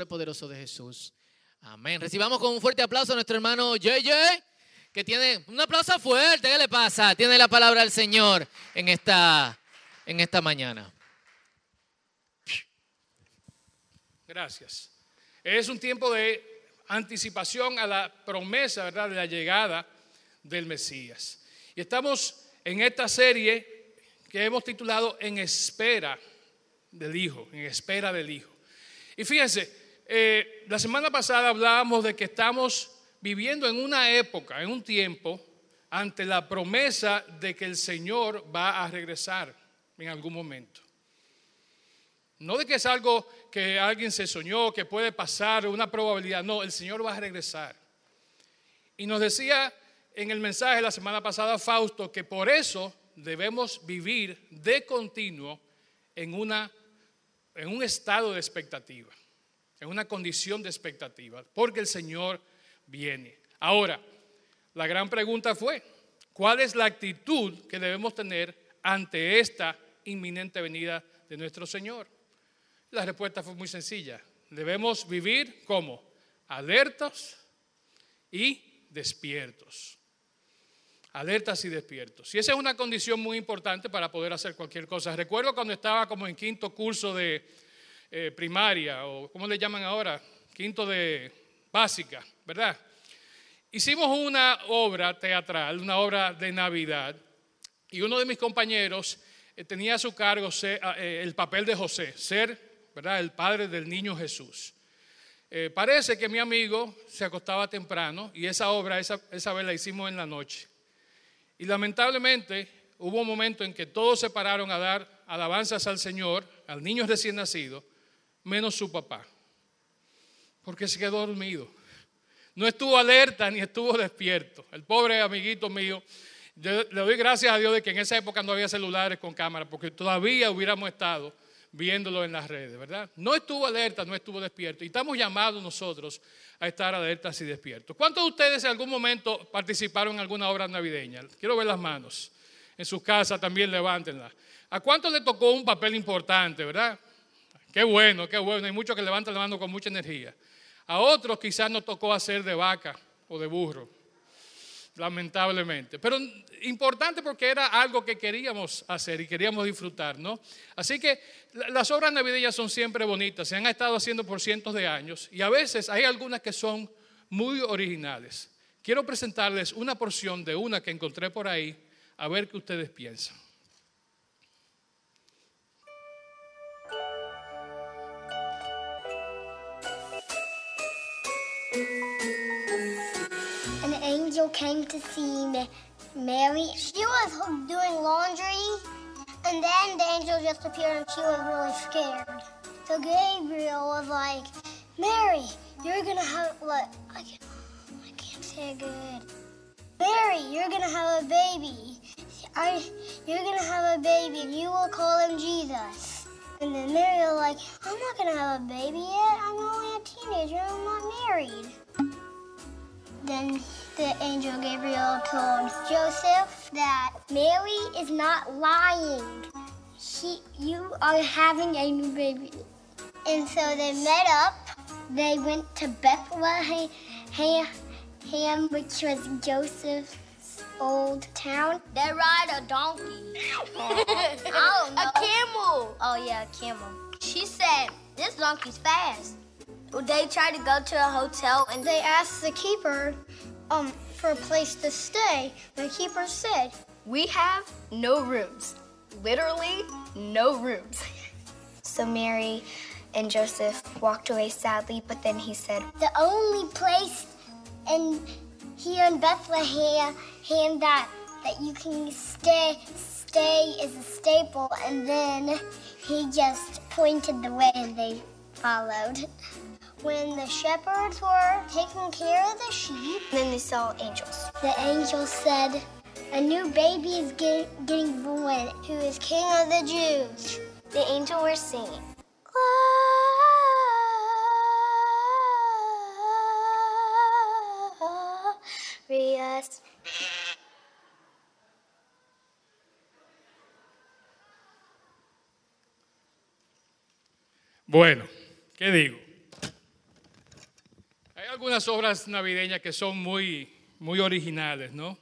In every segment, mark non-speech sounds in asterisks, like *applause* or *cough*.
nombre poderoso de Jesús. Amén. Recibamos con un fuerte aplauso a nuestro hermano JJ, que tiene un aplauso fuerte. ¿Qué le pasa? Tiene la palabra del Señor en esta, en esta mañana. Gracias. Es un tiempo de anticipación a la promesa, ¿verdad?, de la llegada del Mesías. Y estamos en esta serie que hemos titulado En espera del Hijo, en espera del Hijo. Y fíjense, eh, la semana pasada hablábamos de que estamos viviendo en una época, en un tiempo, ante la promesa de que el Señor va a regresar en algún momento. No de que es algo que alguien se soñó, que puede pasar, una probabilidad. No, el Señor va a regresar. Y nos decía en el mensaje la semana pasada Fausto que por eso debemos vivir de continuo en, una, en un estado de expectativa, en una condición de expectativa, porque el Señor viene. Ahora, la gran pregunta fue, ¿cuál es la actitud que debemos tener ante esta inminente venida de nuestro Señor? La respuesta fue muy sencilla. Debemos vivir como alertas y despiertos. Alertas y despiertos. Y esa es una condición muy importante para poder hacer cualquier cosa. Recuerdo cuando estaba como en quinto curso de eh, primaria, o ¿cómo le llaman ahora? Quinto de básica, ¿verdad? Hicimos una obra teatral, una obra de Navidad, y uno de mis compañeros eh, tenía a su cargo eh, el papel de José, ser ¿verdad? El padre del niño Jesús. Parece que mi amigo se acostaba temprano y esa obra, esa, esa vez la hicimos en la noche. Y lamentablemente hubo un momento en que todos se pararon a dar alabanzas al Señor, al niño recién nacido, menos su papá, porque se quedó dormido. No estuvo alerta ni estuvo despierto. El pobre amiguito mío, le doy gracias a Dios de que en esa época no había celulares con cámara, porque todavía hubiéramos estado viéndolo en las redes, ¿verdad? No estuvo alerta, no estuvo despierto. Y estamos llamados nosotros a estar alertas y despiertos. ¿Cuántos de ustedes en algún momento participaron en alguna obra navideña? Quiero ver las manos. En sus casas también levántenlas. ¿A cuántos le tocó un papel importante, verdad? Qué bueno, qué bueno. Hay muchos que levantan la mano con mucha energía. A otros quizás nos tocó hacer de vaca o de burro lamentablemente. Pero importante porque era algo que queríamos hacer y queríamos disfrutar, ¿no? Así que las obras navideñas son siempre bonitas, se han estado haciendo por cientos de años y a veces hay algunas que son muy originales. Quiero presentarles una porción de una que encontré por ahí, a ver qué ustedes piensan. Angel came to see Mary. She was doing laundry, and then the angel just appeared and she was really scared. So Gabriel was like, Mary, you're gonna have what? I can't, I can't say it good. Mary, you're gonna have a baby. I, you're gonna have a baby, and you will call him Jesus. And then Mary was like, I'm not gonna have a baby yet. I'm only a teenager. I'm not married. Then the angel Gabriel told Joseph that Mary is not lying. She, you are having a new baby. And so they met up. They went to Bethlehem, which was Joseph's old town. They ride a donkey. *laughs* oh. A camel. Oh, yeah, a camel. She said, this donkey's fast. They tried to go to a hotel and they asked the keeper um, for a place to stay. The keeper said, We have no rooms. Literally, no rooms. *laughs* so Mary and Joseph walked away sadly, but then he said, The only place in here in Bethlehem that that you can stay stay is a staple and then he just pointed the way and they followed. When the shepherds were taking care of the sheep, then they saw angels. The angels said, A new baby is get, getting born, who is King of the Jews. The angels were singing. Bueno, ¿qué digo? Algunas obras navideñas que son muy, muy originales, ¿no?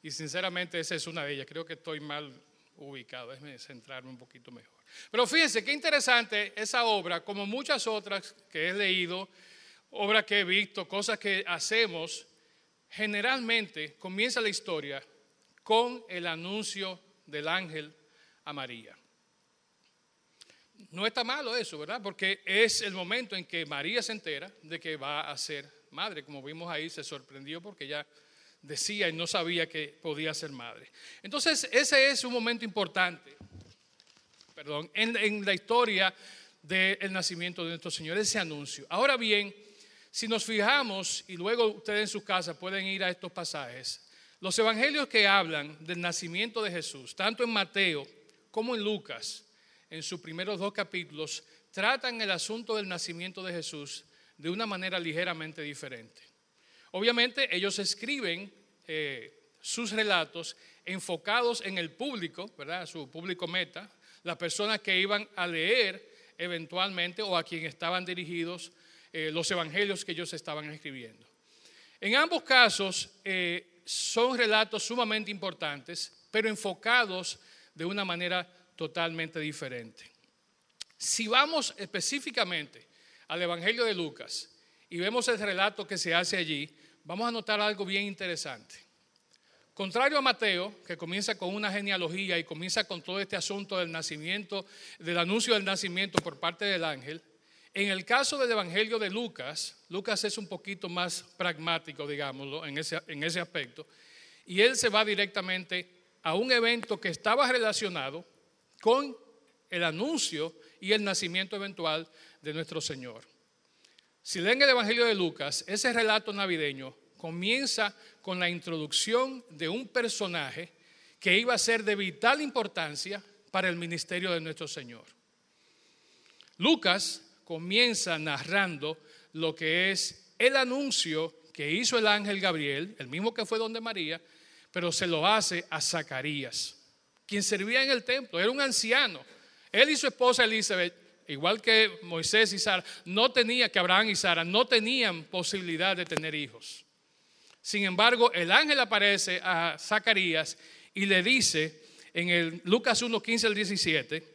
Y sinceramente esa es una de ellas. Creo que estoy mal ubicado, déjeme centrarme un poquito mejor. Pero fíjense qué interesante esa obra, como muchas otras que he leído, obras que he visto, cosas que hacemos, generalmente comienza la historia con el anuncio del ángel a María. No está malo eso, ¿verdad? Porque es el momento en que María se entera de que va a ser madre. Como vimos ahí, se sorprendió porque ya decía y no sabía que podía ser madre. Entonces, ese es un momento importante, perdón, en, la historia del nacimiento de nuestro Señor, ese anuncio. Ahora bien, si nos fijamos, y luego ustedes en sus casas pueden ir a estos pasajes, los evangelios que hablan del nacimiento de Jesús, tanto en Mateo como en Lucas, en sus primeros dos capítulos, tratan el asunto del nacimiento de Jesús de una manera ligeramente diferente. Obviamente ellos escriben eh, sus relatos enfocados en el público, ¿verdad? Su público meta, las personas que iban a leer eventualmente o a quien estaban dirigidos eh, los evangelios que ellos estaban escribiendo. En ambos casos eh, son relatos sumamente importantes, pero enfocados de una manera totalmente diferente. Si vamos específicamente al Evangelio de Lucas y vemos el relato que se hace allí, vamos a notar algo bien interesante. Contrario a Mateo, que comienza con una genealogía y comienza con todo este asunto del nacimiento, del anuncio del nacimiento por parte del ángel, en el caso del Evangelio de Lucas, Lucas es un poquito más pragmático, digámoslo, en ese, en ese aspecto, y él se va directamente a un evento que estaba relacionado con el anuncio y el nacimiento eventual de nuestro Señor. Si leen el Evangelio de Lucas, ese relato navideño comienza con la introducción de un personaje que iba a ser de vital importancia para el ministerio de nuestro Señor. Lucas comienza narrando lo que es el anuncio que hizo el ángel Gabriel, el mismo que fue donde María, pero se lo hace a Zacarías, quien servía en el templo, era un anciano. Él y su esposa Elizabeth igual que Moisés y Sara, no tenía, que Abraham y Sara, no tenían posibilidad de tener hijos. Sin embargo, el ángel aparece a Zacarías y le dice en el Lucas 1, 15 al 17,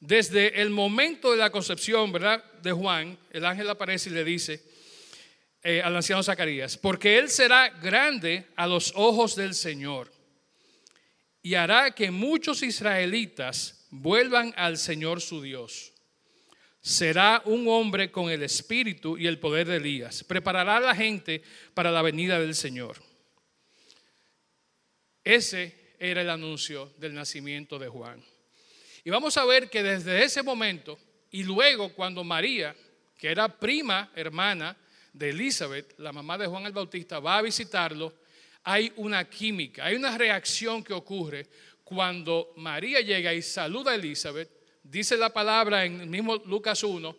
desde el momento de la concepción, ¿verdad? De Juan, el ángel aparece y le dice eh, al anciano Zacarías, porque él será grande a los ojos del Señor y hará que muchos israelitas vuelvan al Señor su Dios. Será un hombre con el espíritu y el poder de Elías. Preparará a la gente para la venida del Señor. Ese era el anuncio del nacimiento de Juan. Y vamos a ver que desde ese momento y luego cuando María, que era prima hermana de Elizabeth, la mamá de Juan el Bautista, va a visitarlo, hay una química, hay una reacción que ocurre cuando María llega y saluda a Elizabeth, dice la palabra en el mismo Lucas 1,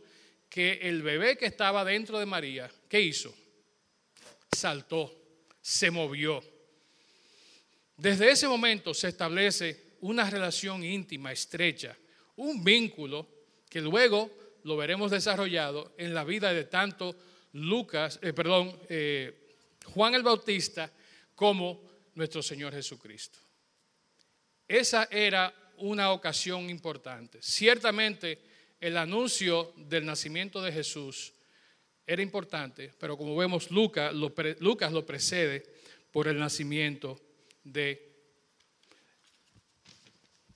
que el bebé que estaba dentro de María, ¿qué hizo? Saltó, se movió. Desde ese momento se establece una relación íntima, estrecha, un vínculo que luego lo veremos desarrollado en la vida de tanto Lucas, eh, perdón, eh, Juan el Bautista como nuestro Señor Jesucristo. Esa era una ocasión importante. Ciertamente el anuncio del nacimiento de Jesús era importante, pero como vemos Lucas lo, Lucas lo precede por el nacimiento de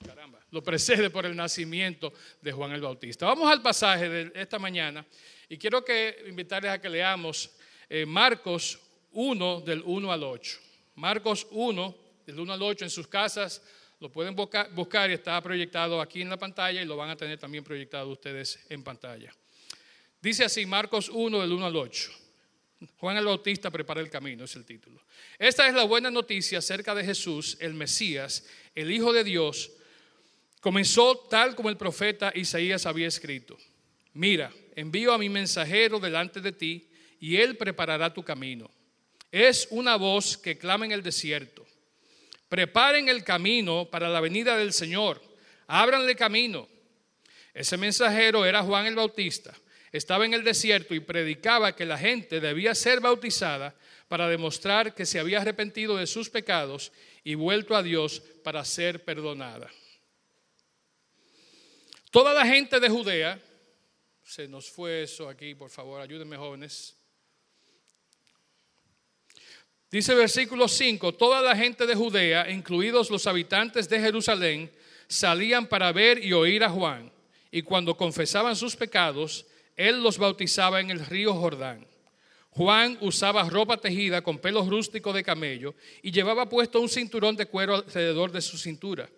caramba, lo precede por el nacimiento de Juan el Bautista. Vamos al pasaje de esta mañana y quiero que invitarles a que leamos eh, Marcos 1 del 1 al 8. Marcos 1 del 1 al 8 en sus casas lo pueden buscar y está proyectado aquí en la pantalla y lo van a tener también proyectado ustedes en pantalla. Dice así Marcos 1 del 1 al 8. Juan el Bautista prepara el camino, es el título. Esta es la buena noticia acerca de Jesús, el Mesías, el Hijo de Dios. Comenzó tal como el profeta Isaías había escrito. Mira, envío a mi mensajero delante de ti y él preparará tu camino. Es una voz que clama en el desierto Preparen el camino para la venida del Señor. Ábranle camino. Ese mensajero era Juan el Bautista. estaba en el desierto y predicaba que la gente debía ser bautizada para demostrar que se había arrepentido de sus pecados y vuelto a Dios para ser perdonada. Toda la gente de Judea, se nos fue eso aquí, por favor, ayúdenme jóvenes. Dice versículo 5, toda la gente de Judea, incluidos los habitantes de Jerusalén, salían para ver y oír a Juan. Y cuando confesaban sus pecados, él los bautizaba en el río Jordán. Juan usaba ropa tejida con pelos rústicos de camello y llevaba puesto un cinturón de cuero alrededor de su cintura,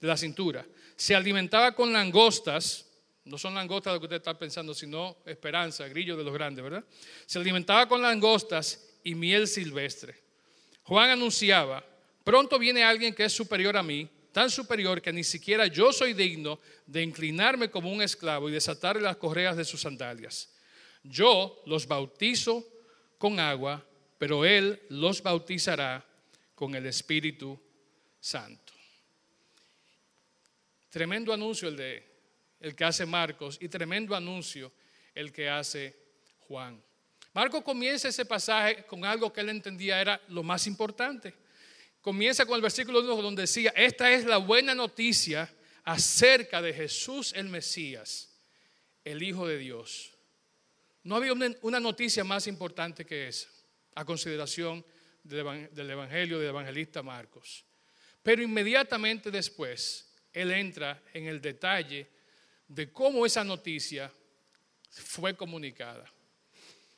de la cintura. Se alimentaba con langostas, no son langostas lo que usted está pensando, sino esperanza, grillo de los grandes, ¿verdad? Se alimentaba con langostas y miel silvestre. Juan anunciaba, pronto viene alguien que es superior a mí, tan superior que ni siquiera yo soy digno de inclinarme como un esclavo y desatarle las correas de sus sandalias. Yo los bautizo con agua, pero Él los bautizará con el Espíritu Santo. Tremendo anuncio el, de, el que hace Marcos y tremendo anuncio el que hace Juan. Marcos comienza ese pasaje con algo que él entendía era lo más importante. Comienza con el versículo 1 donde decía, esta es la buena noticia acerca de Jesús el Mesías, el Hijo de Dios. No había una noticia más importante que esa, a consideración del Evangelio del evangelista Marcos. Pero inmediatamente después, él entra en el detalle de cómo esa noticia fue comunicada,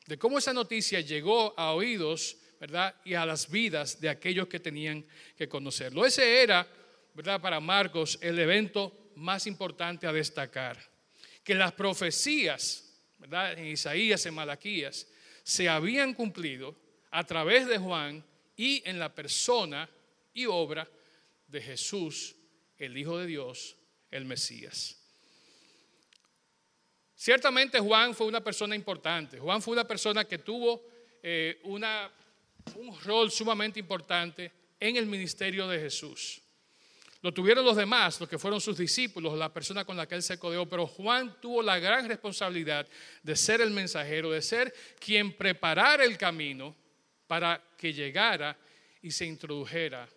de cómo esa noticia llegó a oídos, ¿verdad? Y a las vidas de aquellos que tenían que conocerlo. Ese era, ¿verdad? Para Marcos el evento más importante a destacar, que las profecías en Isaías, en Malaquías, se habían cumplido a través de Juan y en la persona y obra de Jesús, el Hijo de Dios, el Mesías. Ciertamente Juan fue una persona importante. Juan fue una persona que tuvo eh, una, un rol sumamente importante en el ministerio de Jesús. Lo tuvieron los demás, los que fueron sus discípulos, la persona con la que él se codeó, pero Juan tuvo la gran responsabilidad de ser el mensajero, de ser quien preparara el camino para que llegara y se introdujera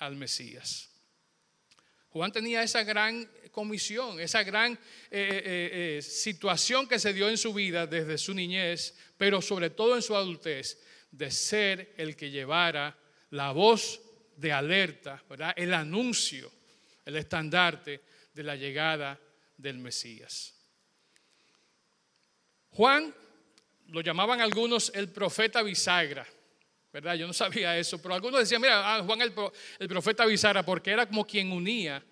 al Mesías. Juan tenía esa gran comisión, esa gran eh, eh, eh, situación que se dio en su vida desde su niñez, pero sobre todo en su adultez, de ser el que llevara la voz de alerta, el anuncio, el estandarte de la llegada del Mesías. Juan lo llamaban algunos el profeta bisagra, ¿verdad? Yo no sabía eso, pero algunos decían, mira, ah, Juan el, profeta bisagra, porque era como quien unía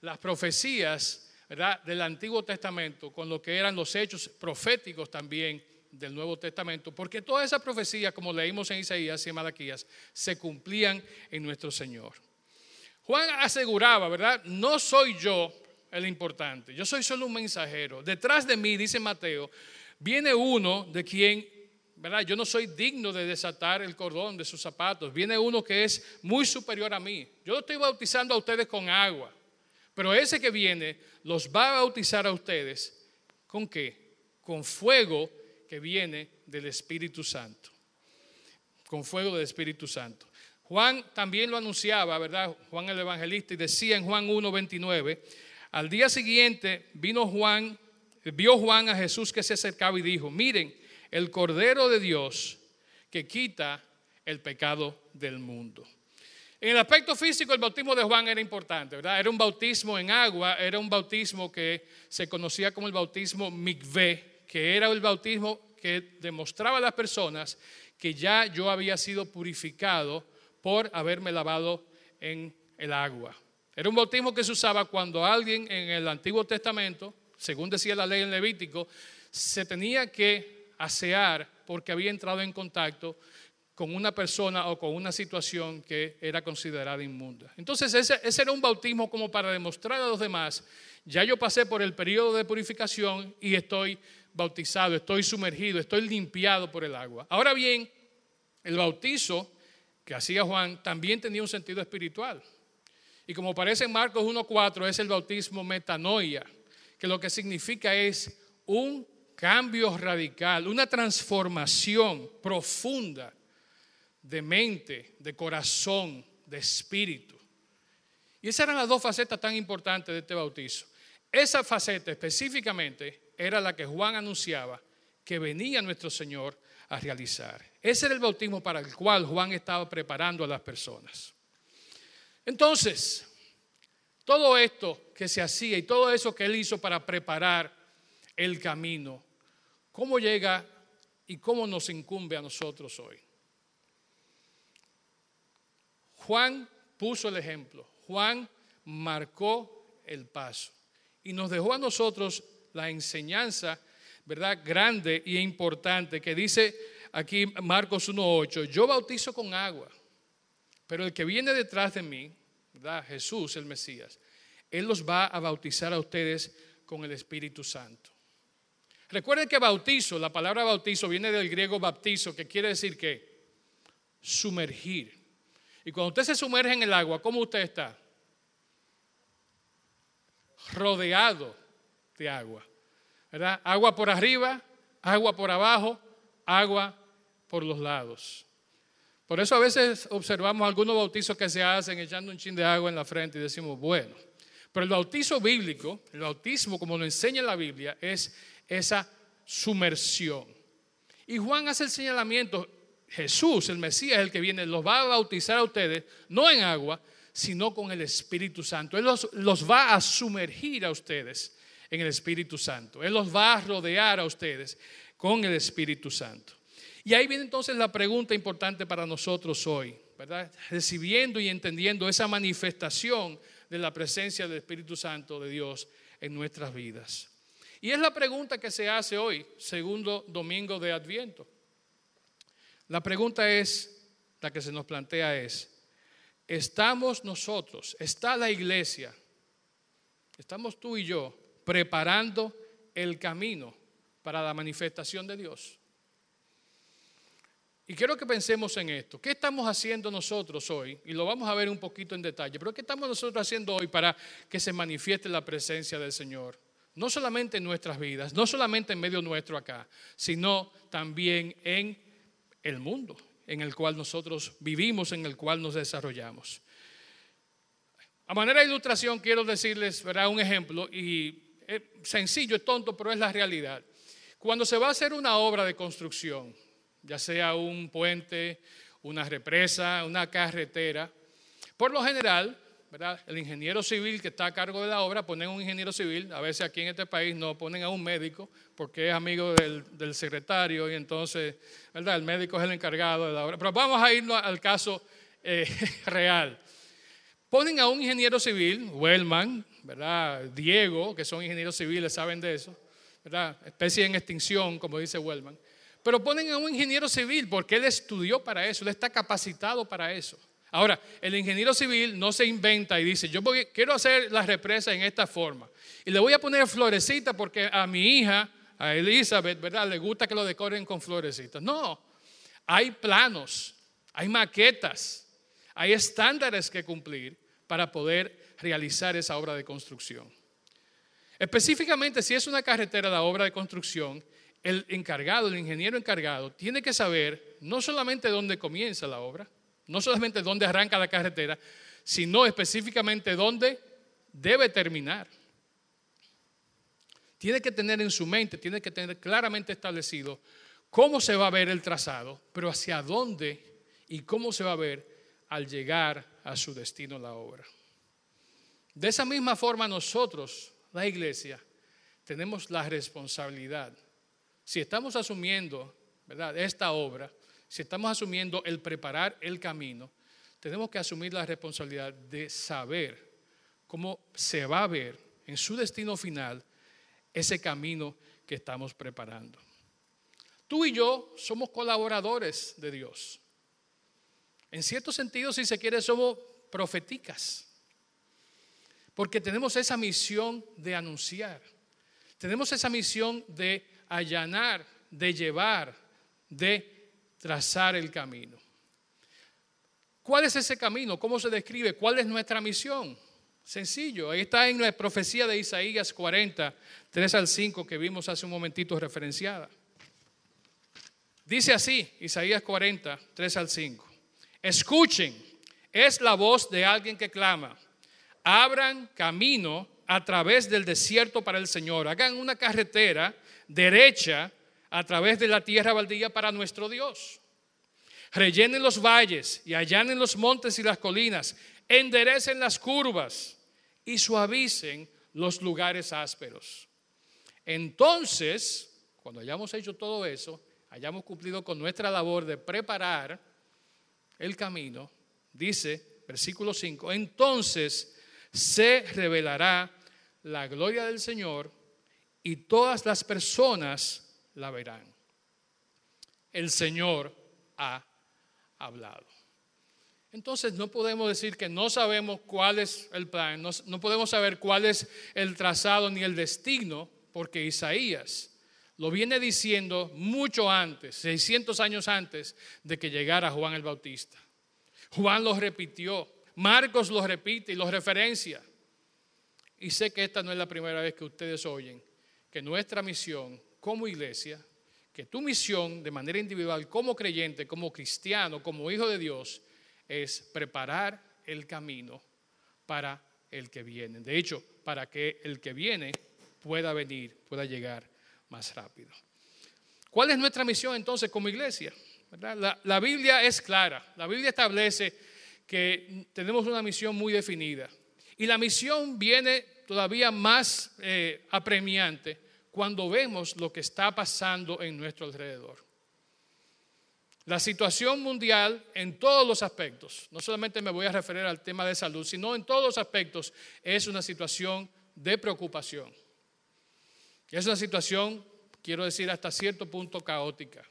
las profecías, ¿verdad? Del Antiguo Testamento con lo que eran los hechos proféticos también del Nuevo Testamento, porque todas esas profecías, como leímos en Isaías y en Malaquías, se cumplían en nuestro Señor. Juan aseguraba, ¿verdad? No soy yo el importante, yo soy solo un mensajero. Detrás de mí, dice Mateo, viene uno de quien, Yo no soy digno de desatar el cordón de sus zapatos. Viene uno que es muy superior a mí. Yo estoy bautizando a ustedes con agua, pero ese que viene los va a bautizar a ustedes con qué? Con fuego que viene del Espíritu Santo, con fuego del Espíritu Santo. Juan también lo anunciaba, ¿verdad? Juan el evangelista y decía en Juan 1:29, al día siguiente vino Juan, vio Juan a Jesús que se acercaba y dijo, miren, el Cordero de Dios que quita el pecado del mundo. En el aspecto físico, el bautismo de Juan era importante, ¿verdad? Era un bautismo en agua, era un bautismo que se conocía como el bautismo mikveh, que era el bautismo que demostraba a las personas que ya yo había sido purificado por haberme lavado en el agua. Era un bautismo que se usaba cuando alguien en el Antiguo Testamento, según decía la ley en Levítico, se tenía que asear porque había entrado en contacto con una persona o con una situación que era considerada inmunda. Entonces ese, ese, era un bautismo como para demostrar a los demás, ya yo pasé por el periodo de purificación y estoy bautizado, estoy sumergido, estoy limpiado por el agua. Ahora bien, el bautizo que hacía Juan también tenía un sentido espiritual. Y como aparece en Marcos 1.4, es el bautismo metanoia, que lo que significa es un cambio radical, una transformación profunda de mente, de corazón, de espíritu. Y esas eran las dos facetas tan importantes de este bautizo. Esa faceta específicamente era la que Juan anunciaba que venía nuestro Señor a realizar. Ese era el bautismo para el cual Juan estaba preparando a las personas. Entonces, todo esto que se hacía y todo eso que él hizo para preparar el camino, ¿cómo llega y cómo nos incumbe a nosotros hoy? Juan puso el ejemplo, Juan marcó el paso y nos dejó a nosotros la enseñanza, ¿verdad? Grande y importante que dice aquí Marcos 1.8, yo bautizo con agua, pero el que viene detrás de mí, ¿verdad? Jesús el Mesías, Él los va a bautizar a ustedes con el Espíritu Santo. Recuerden que bautizo, la palabra bautizo viene del griego baptizo, que quiere decir que sumergir. Y cuando usted se sumerge en el agua, ¿cómo usted está? Rodeado de agua. ¿Verdad? Agua por arriba, agua por abajo, agua por los lados. Por eso a veces observamos algunos bautizos que se hacen echando un chin de agua en la frente y decimos, bueno, pero el bautizo bíblico, el bautismo como lo enseña la Biblia, es esa sumersión. Y Juan hace el señalamiento, Jesús, el Mesías, el que viene, los va a bautizar a ustedes, no en agua, sino con el Espíritu Santo. Él los, los, va a sumergir a ustedes en el Espíritu Santo. Él los va a rodear a ustedes con el Espíritu Santo. Y ahí viene entonces la pregunta importante para nosotros hoy, ¿verdad? Recibiendo y entendiendo esa manifestación de la presencia del Espíritu Santo de Dios en nuestras vidas. Y es la pregunta que se hace hoy, segundo domingo de Adviento. La pregunta es, la que se nos plantea es, ¿estamos nosotros, está la iglesia, estamos tú y yo preparando el camino para la manifestación de Dios? Y quiero que pensemos en esto. ¿Qué estamos haciendo nosotros hoy? Y lo vamos a ver un poquito en detalle. Pero ¿qué estamos nosotros haciendo hoy para que se manifieste la presencia del Señor? No solamente en nuestras vidas, no solamente en medio nuestro acá, sino también en el mundo en el cual nosotros vivimos, en el cual nos desarrollamos. A manera de ilustración quiero decirles ¿verdad? un ejemplo, y es sencillo, es tonto, pero es la realidad. Cuando se va a hacer una obra de construcción, ya sea un puente, una represa, una carretera, por lo general el ingeniero civil que está a cargo de la obra, ponen un ingeniero civil, a veces aquí en este país no ponen a un médico porque es amigo del, secretario y entonces. El médico es el encargado de la obra. Pero vamos a irnos al caso eh, *laughs* real. Ponen a un ingeniero civil, Wellman. Diego, que son ingenieros civiles, saben de eso. Especie en extinción, como dice Wellman. Pero ponen a un ingeniero civil porque él estudió para eso, él está capacitado para eso. Ahora, el ingeniero civil no se inventa y dice, yo quiero hacer la represa en esta forma. Y le voy a poner florecita porque a mi hija, a Elizabeth, ¿verdad? Le gusta que lo decoren con florecitas. No, hay planos, hay maquetas, hay estándares que cumplir para poder realizar esa obra de construcción. Específicamente, si es una carretera, la obra de construcción, el encargado, el ingeniero encargado, tiene que saber no solamente dónde comienza la obra, no solamente dónde arranca la carretera, sino específicamente dónde debe terminar. Tiene que tener en su mente, tiene que tener claramente establecido cómo se va a ver el trazado, pero hacia dónde y cómo se va a ver al llegar a su destino la obra. De esa misma forma nosotros, la iglesia, tenemos la responsabilidad. Si estamos asumiendo ¿verdad? esta obra, si estamos asumiendo el preparar el camino, tenemos que asumir la responsabilidad de saber cómo se va a ver en su destino final ese camino que estamos preparando. Tú y yo somos colaboradores de Dios. En cierto sentido, si se quiere, somos profeticas. Porque tenemos esa misión de anunciar. Tenemos esa misión de allanar, de llevar, de trazar el camino. ¿Cuál es ese camino? ¿Cómo se describe? ¿Cuál es nuestra misión? Sencillo, ahí está en la profecía de Isaías 40, 3 al 5 que vimos hace un momentito referenciada. Dice así, Isaías 40, 3 al 5. Escuchen, es la voz de alguien que clama. Abran camino a través del desierto para el Señor. Hagan una carretera derecha a través de la tierra baldía para nuestro Dios. Rellenen los valles y allanen los montes y las colinas. Enderecen las curvas y suavicen los lugares ásperos. Entonces, cuando hayamos hecho todo eso, hayamos cumplido con nuestra labor de preparar el camino, dice versículo 5, entonces se revelará la gloria del Señor y todas las personas la verán. El Señor ha hablado. Entonces no podemos decir que no sabemos cuál es el plan, no, podemos saber cuál es el trazado ni el destino, porque Isaías lo viene diciendo mucho antes, 600 años antes de que llegara Juan el Bautista. Juan lo repitió, Marcos lo repite y lo referencia. Y sé que esta no es la primera vez que ustedes oyen que nuestra misión como iglesia, que tu misión de manera individual como creyente, como cristiano, como hijo de Dios, es preparar el camino para el que viene. De hecho, para que el que viene pueda venir, pueda llegar más rápido. ¿Cuál es nuestra misión entonces como iglesia? La, Biblia es clara. La Biblia establece que tenemos una misión muy definida. Y la misión viene todavía más eh, apremiante cuando vemos lo que está pasando en nuestro alrededor. La situación mundial en todos los aspectos, no solamente me voy a referir al tema de salud, sino en todos los aspectos, es una situación de preocupación. Es una situación, quiero decir, hasta cierto punto caótica.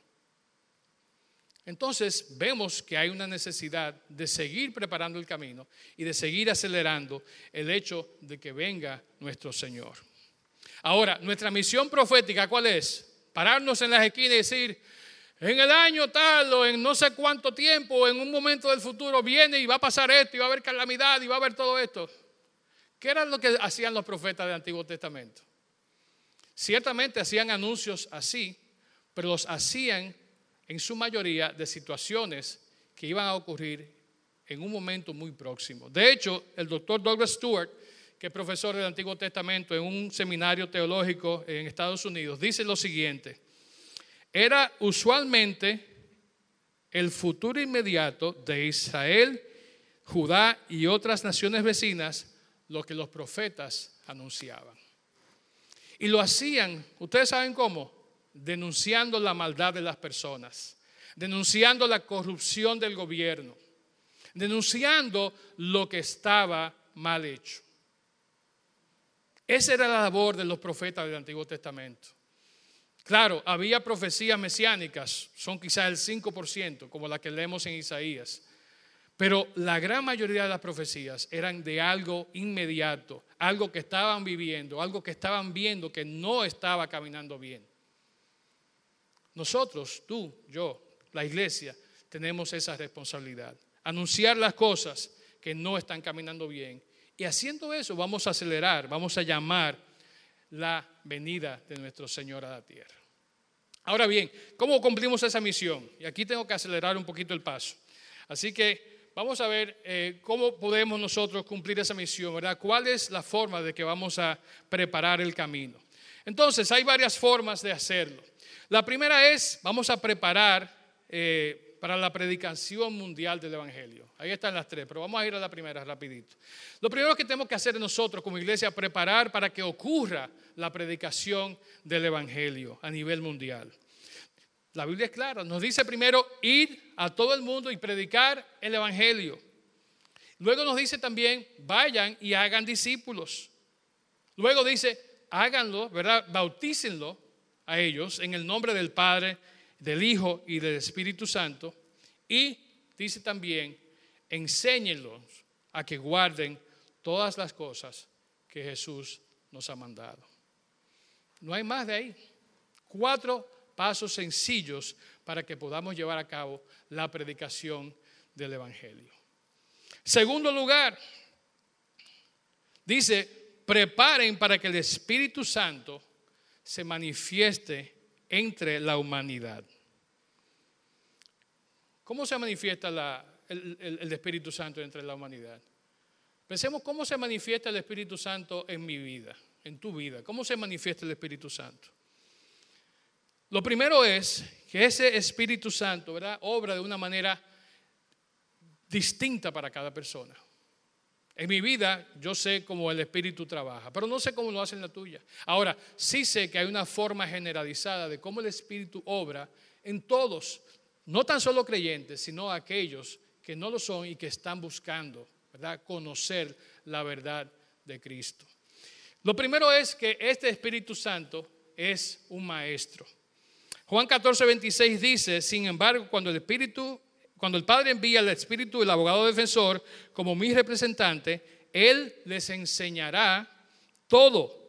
Entonces vemos que hay una necesidad de seguir preparando el camino y de seguir acelerando el hecho de que venga nuestro Señor. Ahora, nuestra misión profética, ¿cuál es? Pararnos en las esquinas y decir, en el año tal o en no sé cuánto tiempo, en un momento del futuro viene y va a pasar esto y va a haber calamidad y va a haber todo esto. ¿Qué era lo que hacían los profetas del Antiguo Testamento? Ciertamente hacían anuncios así, pero los hacían en su mayoría de situaciones que iban a ocurrir en un momento muy próximo. De hecho, el doctor Douglas Stewart, es profesor del Antiguo Testamento en un seminario teológico en Estados Unidos, dice lo siguiente, era usualmente el futuro inmediato de Israel, Judá y otras naciones vecinas lo que los profetas anunciaban. Y lo hacían, ustedes saben cómo, denunciando la maldad de las personas, denunciando la corrupción del gobierno, denunciando lo que estaba mal hecho. Esa era la labor de los profetas del Antiguo Testamento. Claro, había profecías mesiánicas, son quizás el 5%, como la que leemos en Isaías. Pero la gran mayoría de las profecías eran de algo inmediato, algo que estaban viviendo, algo que estaban viendo que no estaba caminando bien. Nosotros, tú, yo, la iglesia, tenemos esa responsabilidad. Anunciar las cosas que no están caminando bien. Y haciendo eso vamos a acelerar, vamos a llamar la venida de nuestro Señor a la tierra. Ahora bien, ¿cómo cumplimos esa misión? Y aquí tengo que acelerar un poquito el paso. Así que vamos a ver eh, cómo podemos nosotros cumplir esa misión, ¿verdad? ¿Cuál es la forma de que vamos a preparar el camino? Entonces, hay varias formas de hacerlo. La primera es, vamos a preparar eh, para la predicación mundial del Evangelio. Ahí están las tres, pero vamos a ir a la primera rapidito. Lo primero que tenemos que hacer nosotros como iglesia, preparar para que ocurra la predicación del Evangelio a nivel mundial. La Biblia es clara, nos dice primero ir a todo el mundo y predicar el Evangelio. Luego nos dice también, vayan y hagan discípulos. Luego dice, háganlo, ¿verdad? Bautícenlo a ellos en el nombre del Padre, del Hijo y del Espíritu Santo. Y dice también, enséñenlos a que guarden todas las cosas que Jesús nos ha mandado. No hay más de ahí. Cuatro pasos sencillos para que podamos llevar a cabo la predicación del Evangelio. Segundo lugar, Dice, preparen para que el Espíritu Santo se manifieste entre la humanidad. ¿Cómo se manifiesta el- el Espíritu Santo entre la humanidad? Pensemos cómo se manifiesta el Espíritu Santo en mi vida, en tu vida. ¿Cómo se manifiesta el Espíritu Santo? Lo primero es que ese Espíritu Santo, ¿verdad? Obra de una manera distinta para cada persona. En mi vida yo sé cómo el Espíritu trabaja, pero no sé cómo lo hace en la tuya. Ahora, sí sé que hay una forma generalizada de cómo el Espíritu obra en todos, no tan solo creyentes, sino aquellos que no lo son y que están buscando, ¿verdad? Conocer la verdad de Cristo. Lo primero es que este Espíritu Santo es un maestro. Juan 14, 26 dice, sin embargo, cuando el Espíritu, cuando el Padre envía al Espíritu del abogado defensor como mi representante, Él les enseñará todo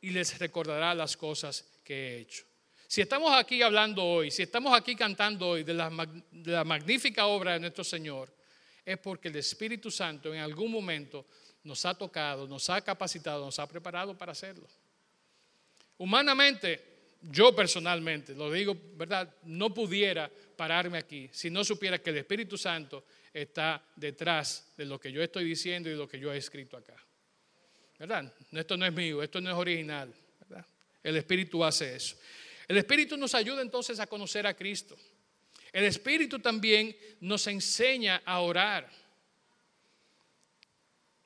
y les recordará las cosas que he hecho. Si estamos aquí hablando hoy, si estamos aquí cantando hoy de la, de la magnífica obra de nuestro Señor, es porque el Espíritu Santo en algún momento nos ha tocado, nos ha capacitado, nos ha preparado para hacerlo. Humanamente, yo personalmente, lo digo, ¿verdad? No pudiera pararme aquí si no supiera que el Espíritu Santo está detrás de lo que yo estoy diciendo y lo que yo he escrito acá. ¿Verdad? Esto no es mío, esto no es original. ¿verdad? El Espíritu hace eso. El Espíritu nos ayuda entonces a conocer a Cristo. El Espíritu también nos enseña a orar.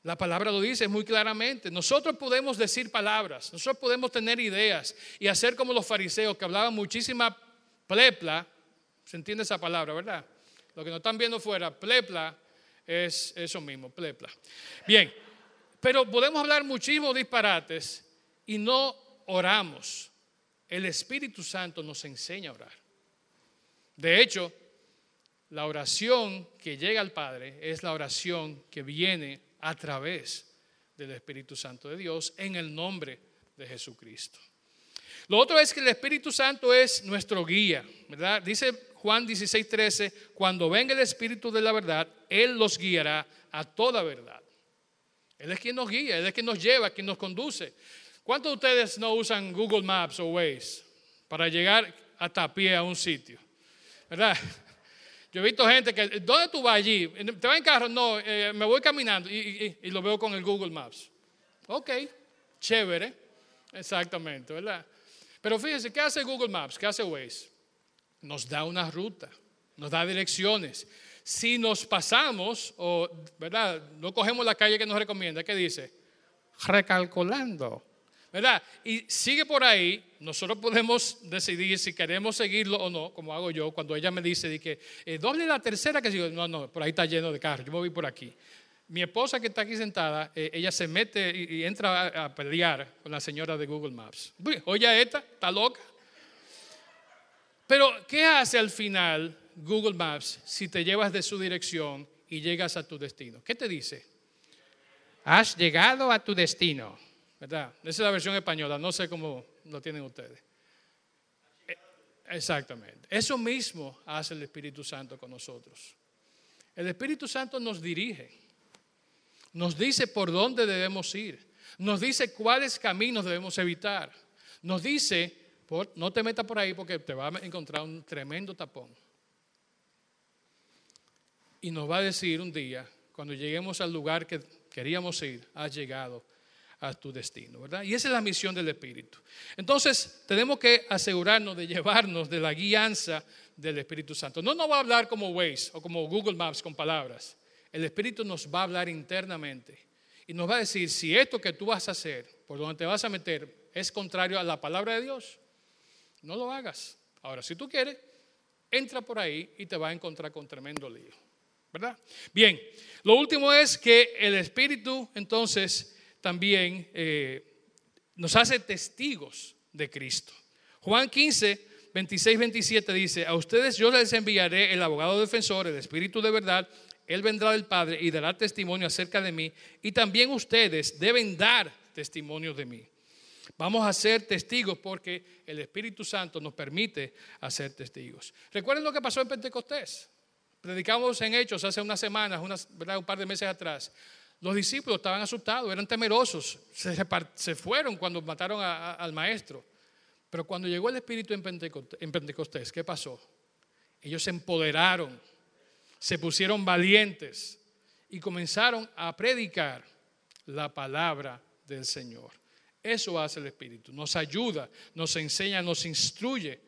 La palabra lo dice muy claramente. Nosotros podemos decir palabras, nosotros podemos tener ideas y hacer como los fariseos que hablaban muchísima plepla. ¿Se entiende esa palabra, verdad? Lo que nos están viendo fuera, plepla es eso mismo, plepla. Bien, pero podemos hablar muchísimos disparates y no oramos. El Espíritu Santo nos enseña a orar. De hecho, la oración que llega al Padre es la oración que viene a través del Espíritu Santo de Dios en el nombre de Jesucristo. Lo otro es que el Espíritu Santo es nuestro guía, ¿verdad? Dice Juan 16, 13, cuando venga el Espíritu de la verdad, Él los guiará a toda verdad. Él es quien nos guía, Él es quien nos lleva, quien nos conduce. ¿Cuántos de ustedes no usan Google Maps o Waze para llegar hasta a pie a un sitio? ¿Verdad? Yo he visto gente que, ¿dónde tú vas allí? ¿Te vas en carro? No, eh, me voy caminando y, lo veo con el Google Maps. Ok, chévere, exactamente, ¿verdad? Pero fíjense, ¿qué hace Google Maps? ¿Qué hace Waze? Nos da una ruta, nos da direcciones. Si nos pasamos, o, ¿verdad? No cogemos la calle que nos recomienda, ¿qué dice? Recalculando. ¿Verdad? Y sigue por ahí, nosotros podemos decidir si queremos seguirlo o no, como hago yo, cuando ella me dice de que eh, doble la tercera que sigo, no, no, por ahí está lleno de carros, yo me voy por aquí. Mi esposa que está aquí sentada, eh, ella se mete y, entra a, a pelear con la señora de Google Maps. Oye, esta, está loca. Pero, ¿qué hace al final Google Maps si te llevas de su dirección y llegas a tu destino? ¿Qué te dice? Has llegado a tu destino. ¿Verdad? Esa es la versión española, no sé cómo lo tienen ustedes. Eh, Exactamente. Eso mismo hace el Espíritu Santo con nosotros. El Espíritu Santo nos dirige, nos dice por dónde debemos ir, nos dice cuáles caminos debemos evitar, nos dice, no te metas por ahí porque te va a encontrar un tremendo tapón. Y nos va a decir un día, cuando lleguemos al lugar que queríamos ir, has llegado a tu destino, ¿verdad? Y esa es la misión del Espíritu. Entonces, tenemos que asegurarnos de llevarnos de la guianza del Espíritu Santo. No nos va a hablar como Waze o como Google Maps con palabras. El Espíritu nos va a hablar internamente y nos va a decir si esto que tú vas a hacer, por donde te vas a meter, es contrario a la palabra de Dios, no lo hagas. Ahora, si tú quieres, entra por ahí y te va a encontrar con tremendo lío. ¿Verdad? Bien, lo último es que el Espíritu entonces también eh, nos hace testigos de Cristo. Juan 15, 26, 27 dice, a ustedes yo les enviaré el abogado defensor, el Espíritu de verdad, Él vendrá del Padre y dará testimonio acerca de mí, y también ustedes deben dar testimonio de mí. Vamos a ser testigos porque el Espíritu Santo nos permite hacer testigos. Recuerden lo que pasó en Pentecostés. Predicamos en Hechos hace unas semanas, un par de meses atrás. Los discípulos estaban asustados, eran temerosos, se, se fueron cuando mataron al maestro. Pero cuando llegó el Espíritu en Pentecost- en Pentecostés, ¿qué pasó? Ellos se empoderaron, se pusieron valientes y comenzaron a predicar la palabra del Señor. Eso hace el Espíritu, nos ayuda, nos enseña, nos instruye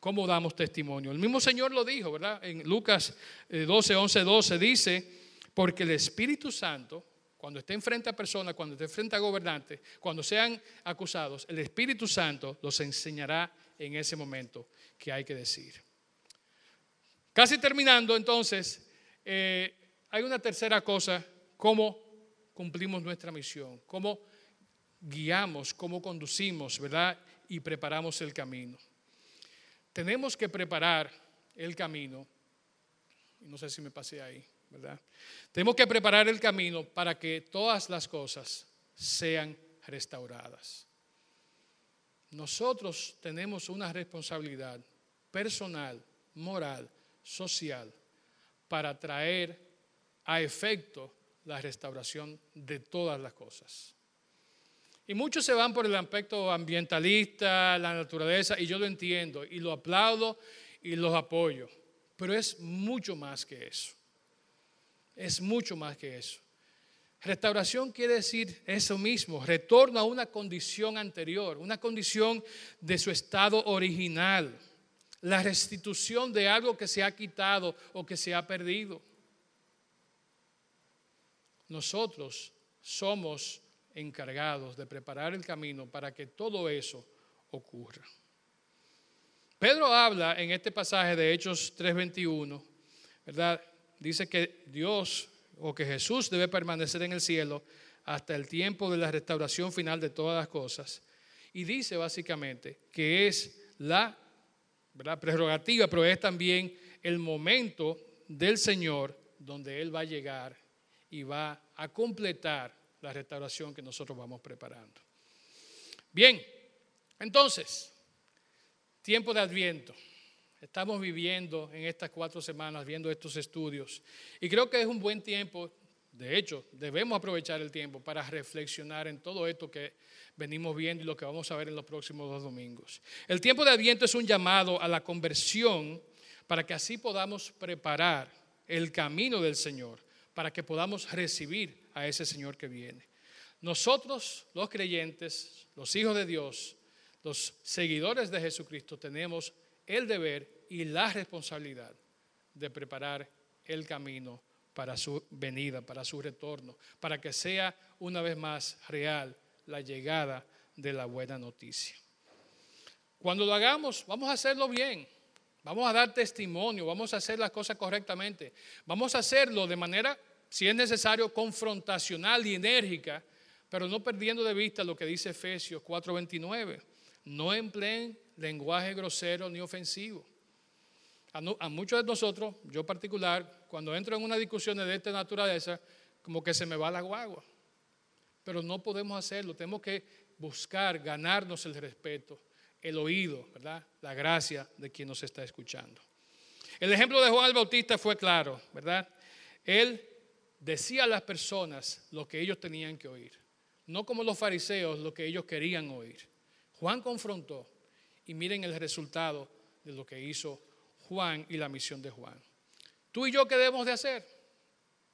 cómo damos testimonio. El mismo Señor lo dijo, ¿verdad? En Lucas eh, 12, 11, 12 dice, porque el Espíritu Santo, cuando esté enfrente a personas, cuando esté frente a gobernantes, cuando sean acusados, el Espíritu Santo los enseñará en ese momento que hay que decir. Casi terminando, entonces, eh, hay una tercera cosa, cómo cumplimos nuestra misión, cómo guiamos, cómo conducimos, ¿verdad? Y preparamos el camino. Tenemos que preparar el camino, no sé si me pasé ahí, Tenemos que preparar el camino para que todas las cosas sean restauradas. Nosotros tenemos una responsabilidad personal, moral, social, para traer a efecto la restauración de todas las cosas. Y muchos se van por el aspecto ambientalista, la naturaleza, y yo lo entiendo, y lo aplaudo y los apoyo, pero es mucho más que eso. Es mucho más que eso. Restauración quiere decir eso mismo, retorno a una condición anterior, una condición de su estado original, la restitución de algo que se ha quitado o que se ha perdido. Nosotros somos encargados de preparar el camino para que todo eso ocurra. Pedro habla en este pasaje de Hechos 3:21, ¿verdad? Dice que Dios o que Jesús debe permanecer en el cielo hasta el tiempo de la restauración final de todas las cosas. Y dice básicamente que es la prerrogativa, pero es también el momento del Señor donde Él va a llegar y va a completar la restauración que nosotros vamos preparando. Bien, entonces, tiempo de adviento. Estamos viviendo en estas cuatro semanas, viendo estos estudios. Y creo que es un buen tiempo, de hecho, debemos aprovechar el tiempo para reflexionar en todo esto que venimos viendo y lo que vamos a ver en los próximos dos domingos. El tiempo de adviento es un llamado a la conversión para que así podamos preparar el camino del Señor, para que podamos recibir a ese Señor que viene. Nosotros, los creyentes, los hijos de Dios, los seguidores de Jesucristo, tenemos el deber y la responsabilidad de preparar el camino para su venida, para su retorno, para que sea una vez más real la llegada de la buena noticia. Cuando lo hagamos, vamos a hacerlo bien, vamos a dar testimonio, vamos a hacer las cosas correctamente, vamos a hacerlo de manera, si es necesario, confrontacional y enérgica, pero no perdiendo de vista lo que dice Efesios 4:29. No empleen lenguaje grosero ni ofensivo. A, muchos de nosotros, yo particular, cuando entro en una discusión de esta naturaleza, como que se me va la guagua. Pero no podemos hacerlo, tenemos que buscar ganarnos el respeto, el oído, ¿verdad? La gracia de quien nos está escuchando. El ejemplo de Juan el Bautista fue claro, ¿verdad? Él decía a las personas lo que ellos tenían que oír, no como los fariseos lo que ellos querían oír. Juan confrontó y miren el resultado de lo que hizo Juan y la misión de Juan. Tú y yo, ¿qué debemos de hacer?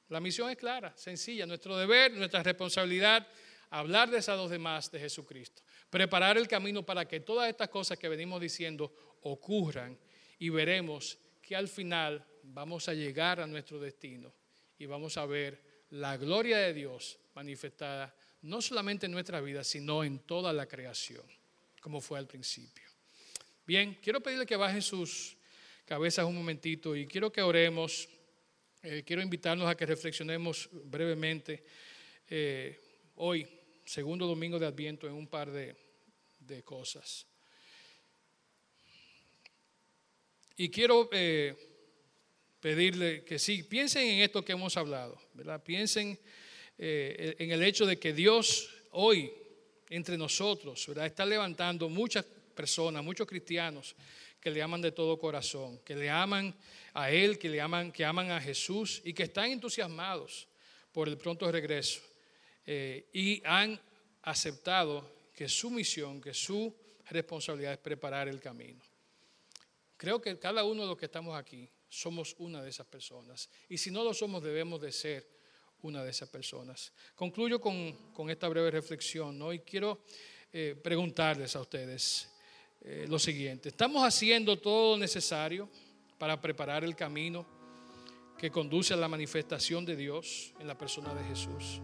La misión es clara, sencilla. Nuestro deber, nuestra responsabilidad, hablarles a los demás de Jesucristo. Preparar el camino para que todas estas cosas que venimos diciendo ocurran y veremos que al final vamos a llegar a nuestro destino y vamos a ver la gloria de Dios manifestada no solamente en nuestra vida, sino en toda la creación, como fue al principio. Bien, quiero pedirle que bajen sus cabezas un momentito y quiero que oremos. Eh, quiero invitarnos a que reflexionemos brevemente eh, hoy, segundo domingo de Adviento, en un par de, de cosas. Y quiero eh, pedirle que sí, piensen en esto que hemos hablado, ¿verdad? Piensen en el hecho de que Dios hoy entre nosotros, ¿verdad? Está levantando muchas personas, muchos cristianos que le aman de todo corazón, que le aman a Él, que le aman, que aman a Jesús y que están entusiasmados por el pronto regreso eh, y han aceptado que su misión, que su responsabilidad es preparar el camino. Creo que cada uno de los que estamos aquí somos una de esas personas. Y si no lo somos, debemos de ser una de esas personas. Concluyo con, esta breve reflexión, ¿no? Y quiero eh, preguntarles a ustedes eh, lo siguiente. ¿Estamos haciendo todo lo necesario para preparar el camino que conduce a la manifestación de Dios en la persona de Jesús?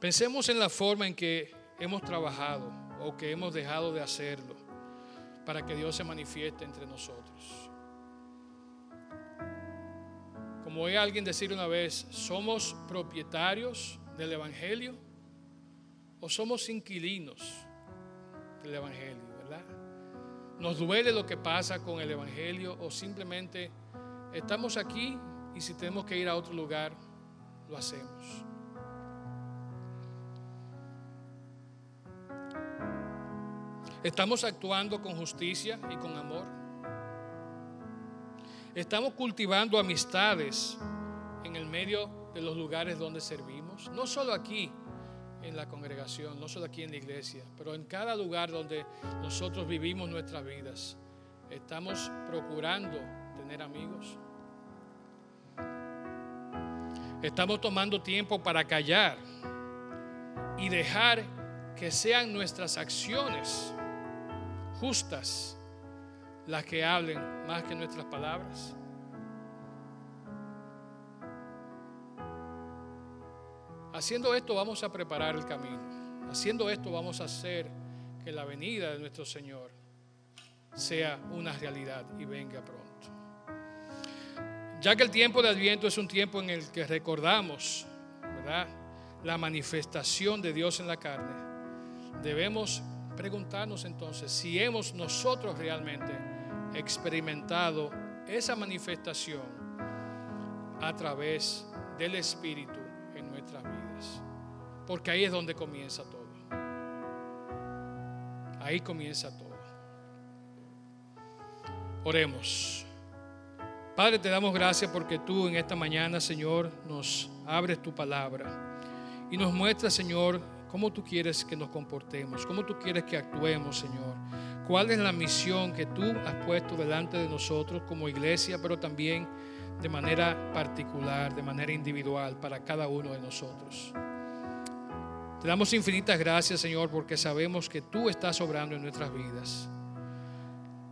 Pensemos en la forma en que hemos trabajado o que hemos dejado de hacerlo para que Dios se manifieste entre nosotros. Como oí alguien decir una vez, ¿somos propietarios del Evangelio o somos inquilinos del Evangelio, verdad? ¿Nos duele lo que pasa con el Evangelio o simplemente estamos aquí y si tenemos que ir a otro lugar, lo hacemos? ¿Estamos actuando con justicia y con amor? ¿Estamos cultivando amistades en el medio de los lugares donde servimos? No solo aquí en la congregación, no solo aquí en la iglesia, pero en cada lugar donde nosotros vivimos nuestras vidas. ¿Estamos procurando tener amigos? Estamos tomando tiempo para callar y dejar que sean nuestras acciones justas las que hablen más que nuestras palabras. Haciendo esto vamos a preparar el camino. Haciendo esto vamos a hacer que la venida de nuestro Señor sea una realidad y venga pronto. Ya que el tiempo de Adviento es un tiempo en el que recordamos, ¿verdad? La manifestación de Dios en la carne, debemos preguntarnos entonces si hemos nosotros realmente experimentado esa manifestación a través del Espíritu. Porque ahí es donde comienza todo. Ahí comienza todo. Oremos. Padre, te damos gracias porque tú en esta mañana, Señor, nos abres tu palabra y nos muestras, Señor, cómo tú quieres que nos comportemos, cómo tú quieres que actuemos, Señor. ¿Cuál es la misión que tú has puesto delante de nosotros como iglesia, pero también de manera particular, de manera individual para cada uno de nosotros? Te damos infinitas gracias, Señor, porque sabemos que tú estás obrando en nuestras vidas.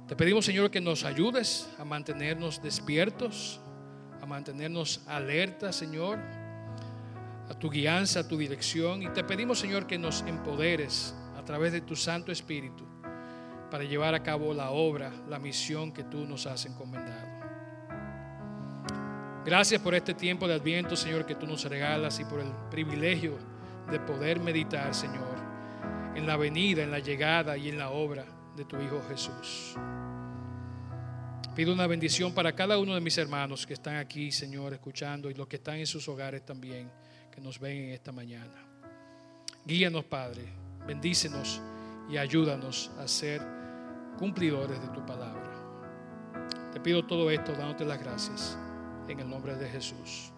Te pedimos, Señor, que nos ayudes a mantenernos despiertos, a mantenernos alertas, Señor a tu guianza, a tu dirección. Y te pedimos, Señor, que nos empoderes a través de tu Santo Espíritu para llevar a cabo la obra, la misión que tú nos has encomendado. Gracias por este tiempo de adviento, Señor, que tú nos regalas y por el privilegio de poder meditar, Señor, en la venida, en la llegada y en la obra de tu Hijo Jesús. Pido una bendición para cada uno de mis hermanos que están aquí, Señor, escuchando y los que están en sus hogares también que nos ven en esta mañana. Guíanos, Padre, bendícenos y ayúdanos a ser cumplidores de tu palabra. Te pido todo esto dándote las gracias en el nombre de Jesús.